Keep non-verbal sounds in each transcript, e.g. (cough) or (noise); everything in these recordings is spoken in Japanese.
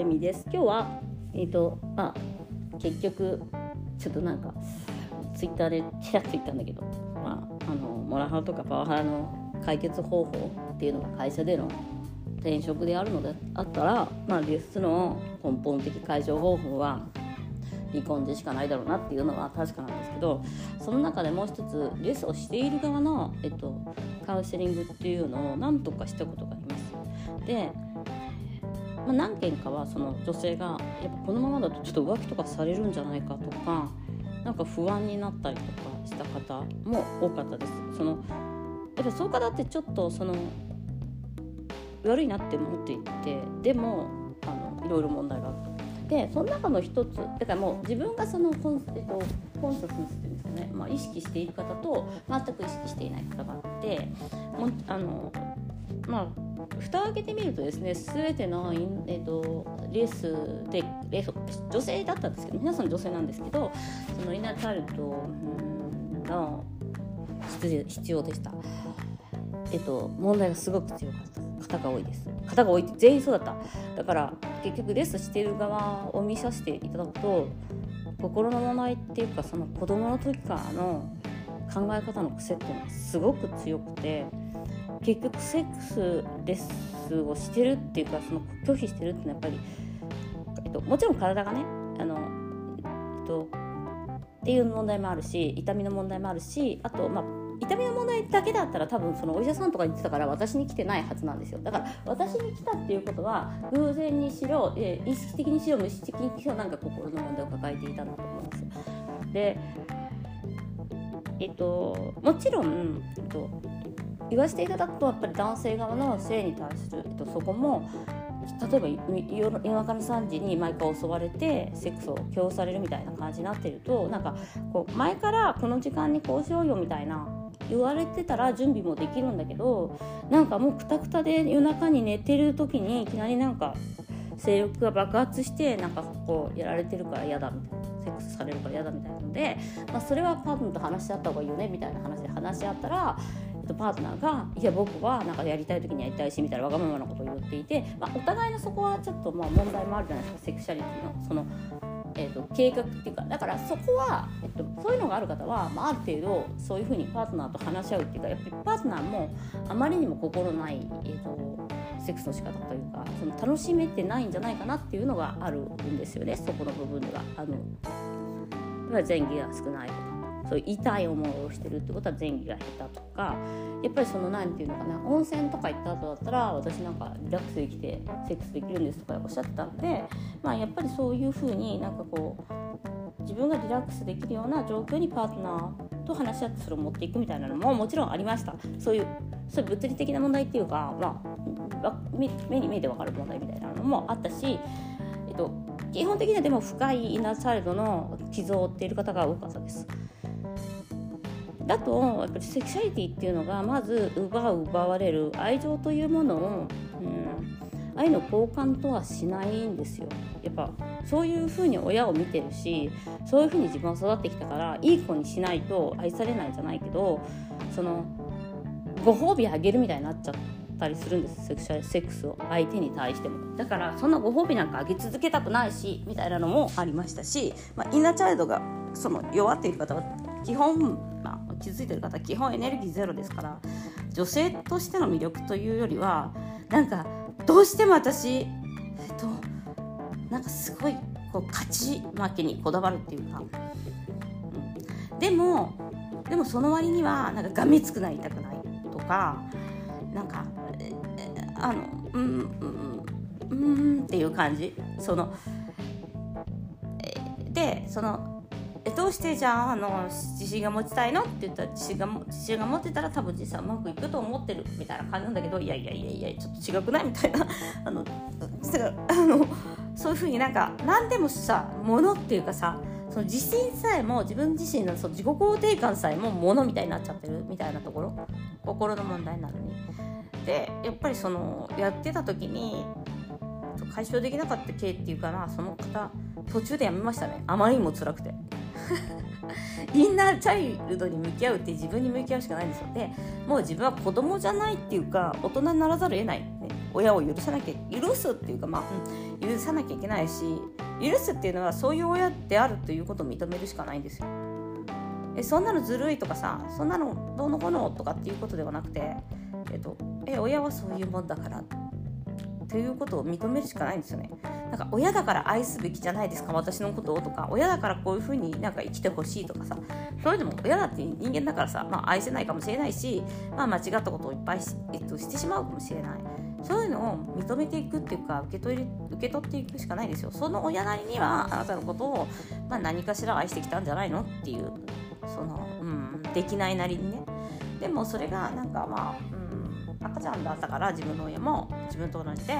レミです今日はえっ、ー、とまあ結局ちょっとなんかツイッターでちらっと言ったんだけどまああのモラハラとかパワハラの解決方法っていうのが会社での転職であるのであったらまあリスの根本的解消方法は離婚でしかないだろうなっていうのは確かなんですけどその中でもう一つレスをしている側の、えっと、カウンセリングっていうのを何とかしたことがあります。でまあ、何件かはその女性がやっぱこのままだとちょっと浮気とかされるんじゃないかとかなんか不安になったりとかした方も多かったです。そのやっぱそういう方ってちょっとその悪いなって思っていてでもあのいろいろ問題があると。でその中の一つだからもう自分がそのコン,、えっと、コンサスっていうんですかね、まあ、意識している方と全く意識していない方があってもあのまあ蓋を開けてみるとですね全ての、えーと、レースでレ女性だったんですけど皆さん女性なんですけどそのイナチャルトの必要でした。えっと、問題がすごく強かった。方が多いです。方が多いって全員そうだった。だから結局レッスしてる側を見させていただくと心の問題っていうかその子供の時からの考え方の癖っていうのがすごく強くて結局セックスレスをしてるっていうかその拒否してるっていうのはやっぱり、えっと、もちろん体がねあの、えっと、っていう問題もあるし痛みの問題もあるしあと、まあ、痛みの問題だけだったら多分そのお医者さんとか言ってたから私に来てないはずなんですよだから私に来たっていうことは偶然にしろ、え意識的にしろ無意識的にしろなんか心の問題を抱えていたんだと思うんですよ。でえっともちろん、えっと、言わせていただくとやっぱり男性側の性に対する、えっと、そこも例えば夜中の3時に毎回襲われてセックスを強されるみたいな感じになってるとなんかこう前からこの時間にこうしようよみたいな言われてたら準備もできるんだけどなんかもうくたくたで夜中に寝てる時にいきなりなんか性欲が爆発してなんかこうやられてるから嫌だみたいなセックスされるから嫌だみたいなので、まあ、それはパートナーと話し合った方がいいよねみたいな話で話し合ったらとパートナーが「いや僕はなんかやりたい時にやりたいし」みたいなわがままなことを言っていて、まあ、お互いのそこはちょっとまあ問題もあるじゃないですかセクシャリティの。その、えーと、計画っていうか。だからそこは、えっと、そういうのがある方は、まあ、ある程度そういうふうにパートナーと話し合うっていうかやっぱりパートナーもあまりにも心ない、えーと、セックスの仕方というかその楽しめてないんじゃないかなっていうのがあるんですよねそこの部分では。あの前儀が少ないと。かそういう痛い思いをしてるってことは前儀が下手とかやっぱりその何て言うのかな温泉とか行った後だったら私なんかリラックスできてセックスできるんですとかおっしゃってたんで、まあ、やっぱりそういうふうになんかこう自分がリラックスできるような状況にパートナーと話し合ってそれを持っていくみたいなのももちろんありましたそういうそういう物理的な問題っていうか、まあ、目に見えて分かる問題みたいなのもあったし、えっと、基本的にはでも深いイナーチャイルドの傷を負っている方が多かったです。だとやっぱりセクシャリティっていうのがまず奪う奪われる愛情というものを、うん、愛の交換とはしないんですよ。やっぱそういうふうに親を見てるしそういうふうに自分は育ってきたからいい子にしないと愛されないじゃないけどそのご褒美あげるみたいになっちゃったりするんです。セクシャルセックスを相手に対しても。だからそんなご褒美なんかあげ続けたくないしみたいなのもありましたし、まあ、インナーチャイルドがその弱っている方は基本、気づいてる方基本エネルギーゼロですから女性としての魅力というよりはなんかどうしても私えっとなんかすごいこう勝ち負けにこだわるっていうか、うん、でもでもその割にはなんかがめつくなりたくないとかなんかあのうんうんうんっていう感じ。そのでそのえどうしてじゃああの自信が持ちたいのって言ったら自信が自信が持ってたら多分実際うまくいくと思ってるみたいな感じなんだけどいやいやいやいやちょっと違くないみたいな。あのあのそういうふうになんか何でもさものっていうかさその自信さえも自分自身のその自己肯定感さえもものみたいになっちゃってるみたいなところ。心の問題なのに。でやっぱりそのやってた時に解消できなかった系っていうかなその方途中でやめましたね。あまりにも辛くて。(laughs) インナーチャイルドに向き合うって自分に向き合うしかないんですよ。でもう自分は子供じゃないっていうか大人にならざるを得ない、ね、親を許さなきゃ許すっていうかまあ、許さなきゃいけないし許すっていうのはそういう親であるということを認めるしかないんですよ。えそんなのずるいとかさそんなのどうのこうのとかっていうことではなくて、えっと、え親はそういうもんだからということを認めるしかないんですよね。なんか親だから愛すべきじゃないですか私のことをとか親だからこういうふうになんか生きてほしいとかさそういうのも親だって人間だからさ、まあ、愛せないかもしれないし、まあ、間違ったことをいっぱいし,、えっと、してしまうかもしれない。そういうのを認めていくっていうか受け取り受け取っていくしかないですよ。その親なりにはあなたのことを、まあ、何かしら愛してきたんじゃないのっていうその、うん、できないなりにね。でもそれがなんかまあ、うん、ちゃんだったから自分の親も自分と同じで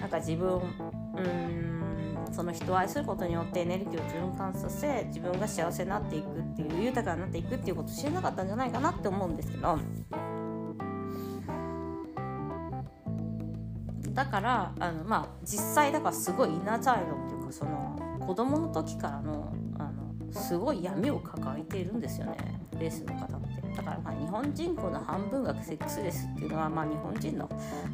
なんか自分うんその人を愛することによってエネルギーを循環させ自分が幸せになっていくっていう豊かになっていくっていうことを知らなかったんじゃないかなって思うんですけど。だからあの、まあ、実際だからすごいイナーチャイルドっていうかその子供の時からのあのすごい闇を抱えているんですよね。レースの方だからまあ日本人口の半分がセックスレスっていうのはまあ日本人の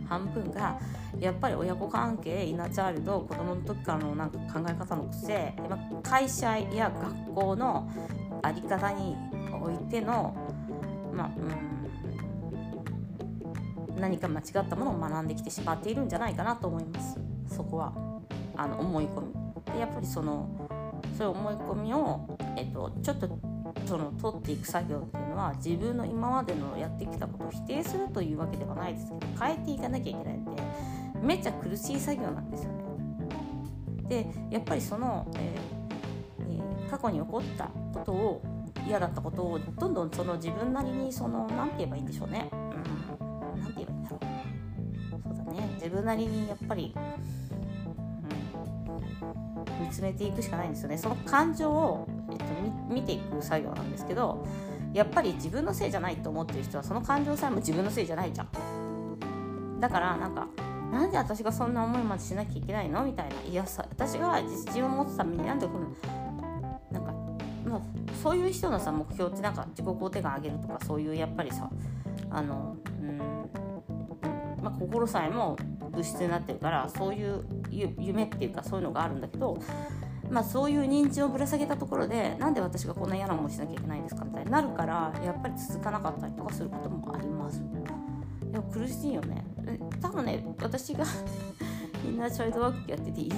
半分がやっぱり親子関係イナチャイルド子供の時からのなんか考え方の癖、まあ、会社や学校の在り方においてのまあうん何か間違ったものを学んできてしまっているんじゃないかなと思います。そこはあの思い込み。でやっぱりそのそういう思い込みを、えっと、ちょっとその取っていく作業っていうのは自分の今までのやってきたことを否定するというわけではないですけど変えていかなきゃいけないんでめっちゃ苦しい作業なんですよね。でやっぱりその、えーえー、過去に起こったことを嫌だったことをどんどんその自分なりにその何て言えばいいんでしょうね。うん、て言えばいいんだろう。そうだね自分なりにやっぱり、うん、見つめていくしかないんですよね。その感情を、見ていく作業なんですけどやっぱり自分のせいじゃないと思ってる人はその感情さえも自分のせいじゃないじゃん。だからなんかなんで私がそんな思いまでしなきゃいけないのみたいな。いやさ私が自信を持つためになんでこのなんか、まあ、そういう人のさ目標ってなんか自己肯定感上げるとかそういうやっぱりさあのうんまあ、心さえも物質になってるからそういう夢っていうかそういうのがあるんだけどまあ、そういう認知をぶら下げたところでなんで私がこんな嫌な思いしなきゃいけないんですかみたいになるからやっぱり続かなかったりとかすることもあります。でも苦しいよね。多分ね私がインナーチャイルドワークやってて唯一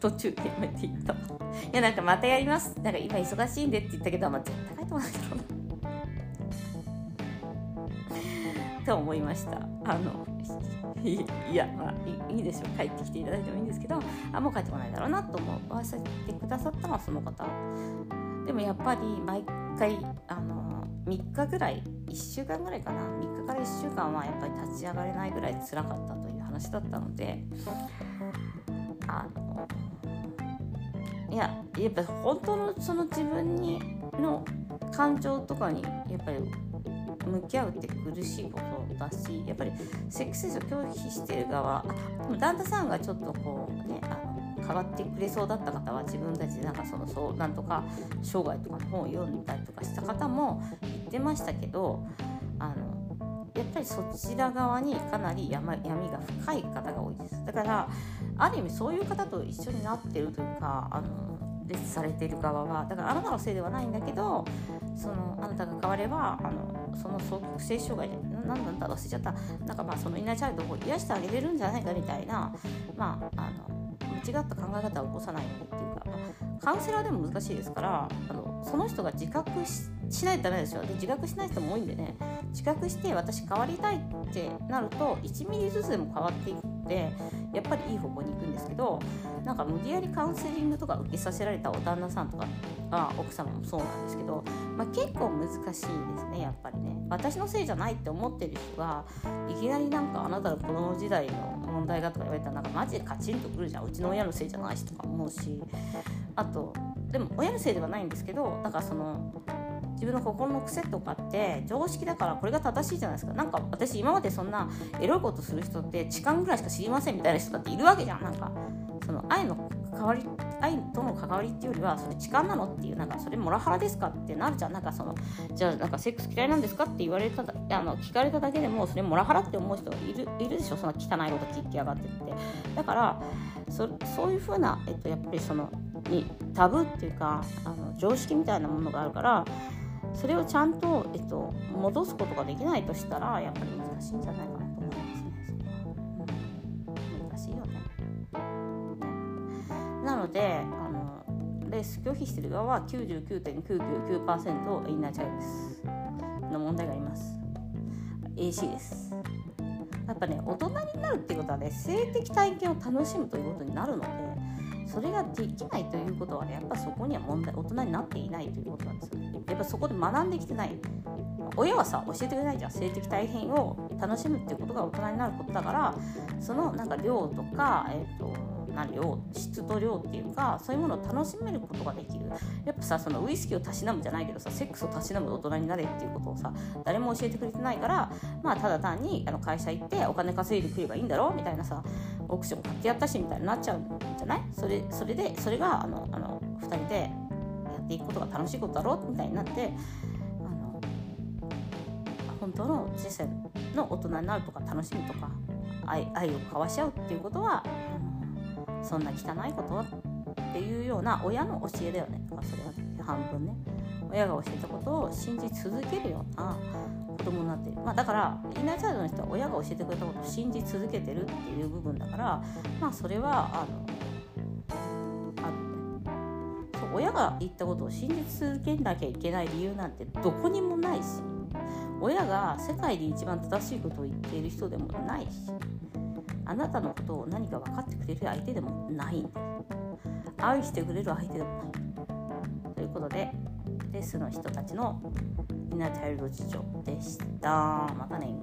途中でやめていった。いやなんかまたやります。なんか今忙しいんでって言ったけど、まあ、絶対書いてないだろうと思いました。あの (laughs) いやまあいいでしょう帰ってきていただいてもいいんですけどあもう帰ってこないだろうなと思わせてくださったのはその方。でもやっぱり毎回あの3日ぐらい1週間ぐらいかな。3日から1週間はやっぱり立ち上がれないぐらい辛かったという話だったのであのいややっぱ本当のその自分にの感情とかにやっぱり向き合うって苦しいことだしやっぱりセックスレスを拒否してる側でも旦那さんがちょっとこうねあの変わってくれそうだった方は自分たちでなんかそのそうなんとか生涯とかの本を読んだりとかした方も言ってましたけどあのやっぱりそちら側にかなり闇闇が深い方が多いです。だからある意味そういう方と一緒になってるというかあの列されている側はだからあなたのせいではないんだけどそのあなたが変わればあのその性障害何なんだ忘れちゃった。なんかまあそのインナーチャイルドを癒してあげれるんじゃないかみたいなまああの間違った考え方を起こさない方っていうか、カウンセラーでも難しいですからあのその人が自覚しないとダメですよ。で自覚しない人も多いんでね。自覚して私変わりたいってなると1ミリずつでも変わっていく。てやっぱりいい方向に行くんですけどなんか無理やりカウンセリングとか受けさせられたお旦那さんとかあ奥様もそうなんですけど、まあ、結構難しいですねやっぱりね。私のせいじゃないって思ってる人がいきなりなんかあなたの子供時代の問題がとか言われたらなんかマジでカチンとくるじゃん。うちの親のせいじゃないしとか思うし。あとでも親のせいではないんですけどだからその自分の心の癖とかって常識だからこれが正しいじゃないですか。なんか私今までそんなエロいことする人って痴漢ぐらいしか知りませんみたいな人だっているわけじゃん。なんかその愛の関わり愛との関わりっていうよりはそれ痴漢なのっていうなんかそれモラハラですかってなるじゃん。なんかそのじゃあなんかセックス嫌いなんですかって言われたあの聞かれただけでもそれモラハラって思う人いるいるでしょ？そんな汚いこと聞きやがってって。だからそそういうふうな、えっと、やっぱりそのにタブーっていうかあの常識みたいなものがあるからそれをちゃんと、えっと、戻すことができないとしたらやっぱり難しいんじゃないかなと思いますねそこは、うん、難しいよね。なのであのレース拒否してる側は99.999%インナーチャイルです。の問題があります。AC です。やっぱね大人になるっていうことはね性的体験を楽しむということになるのでそれができないということはねやっぱそこには問題大人になっていないということなんですよ。ねやっぱそこで学んできてない。親はさ教えてくれないじゃん性的大変を楽しむっていうことが大人になることだからそのなんか量とか、えーと何量質と量っていうかそういうものを楽しめることができる。やっぱさそのウイスキーをたしなむじゃないけどさセックスをたしなむ大人になれっていうことをさ誰も教えてくれてないからまあただ単にあの会社行ってお金稼いでくればいいんだろうみたいなさオークション買ってやったしみたいになっちゃうんじゃない？それそれでそれがあのあの2人でやっていくことが楽しいことだろうみたいになってあの本当の人生の大人になるとか楽しみとか愛愛を交わし合うっていうことはそんな汚いこと？っていうような親の教えだよね。とかそれは半分ね。親が教えたことを信じ続けるような子供になってる、まあ、だからインナーチャイルドの人は親が教えてくれたことを信じ続けてるっていう部分だからまあそれはあのあるそう親が言ったことを信じ続けなきゃいけない理由なんてどこにもないし親が世界で一番正しいことを言っている人でもないしあなたのことを何か分かってくれる相手でもない。愛してくれる相手でもないということでレッスンの人たちのインナーチャイルド事情でした。またね。